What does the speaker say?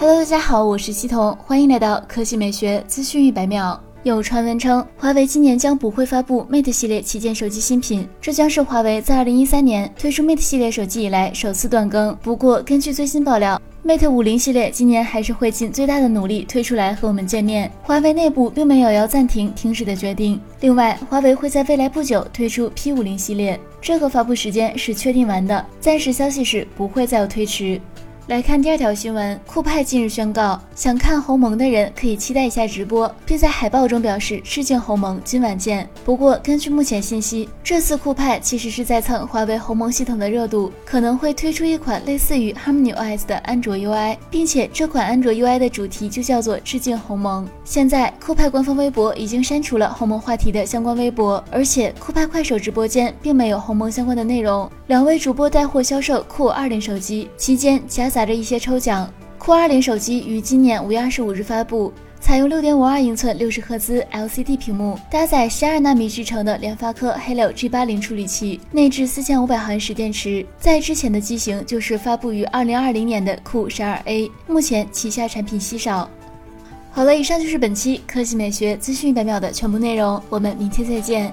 Hello，大家好，我是西彤，欢迎来到科技美学资讯一百秒。有传闻称，华为今年将不会发布 Mate 系列旗舰手机新品，这将是华为在2013年推出 Mate 系列手机以来首次断更。不过，根据最新爆料，Mate 五零系列今年还是会尽最大的努力推出来和我们见面。华为内部并没有要暂停停止的决定。另外，华为会在未来不久推出 P 五零系列，这个发布时间是确定完的，暂时消息是不会再有推迟。来看第二条新闻，酷派近日宣告，想看鸿蒙的人可以期待一下直播，并在海报中表示致敬鸿蒙，今晚见。不过，根据目前信息，这次酷派其实是在蹭华为鸿蒙系统的热度，可能会推出一款类似于 Harmony OS 的安卓 UI，并且这款安卓 UI 的主题就叫做致敬鸿蒙。现在，酷派官方微博已经删除了鸿蒙话题的相关微博，而且酷派快手直播间并没有鸿蒙相关的内容。两位主播带货销售酷二零手机期间夹杂。着一些抽奖，酷二零手机于今年五月二十五日发布，采用六点五二英寸六十赫兹 LCD 屏幕，搭载十二纳米制成的联发科 Helio G 八零处理器，内置四千五百毫安时电池。在之前的机型就是发布于二零二零年的酷十二 A，目前旗下产品稀少。好了，以上就是本期科技美学资讯一百秒的全部内容，我们明天再见。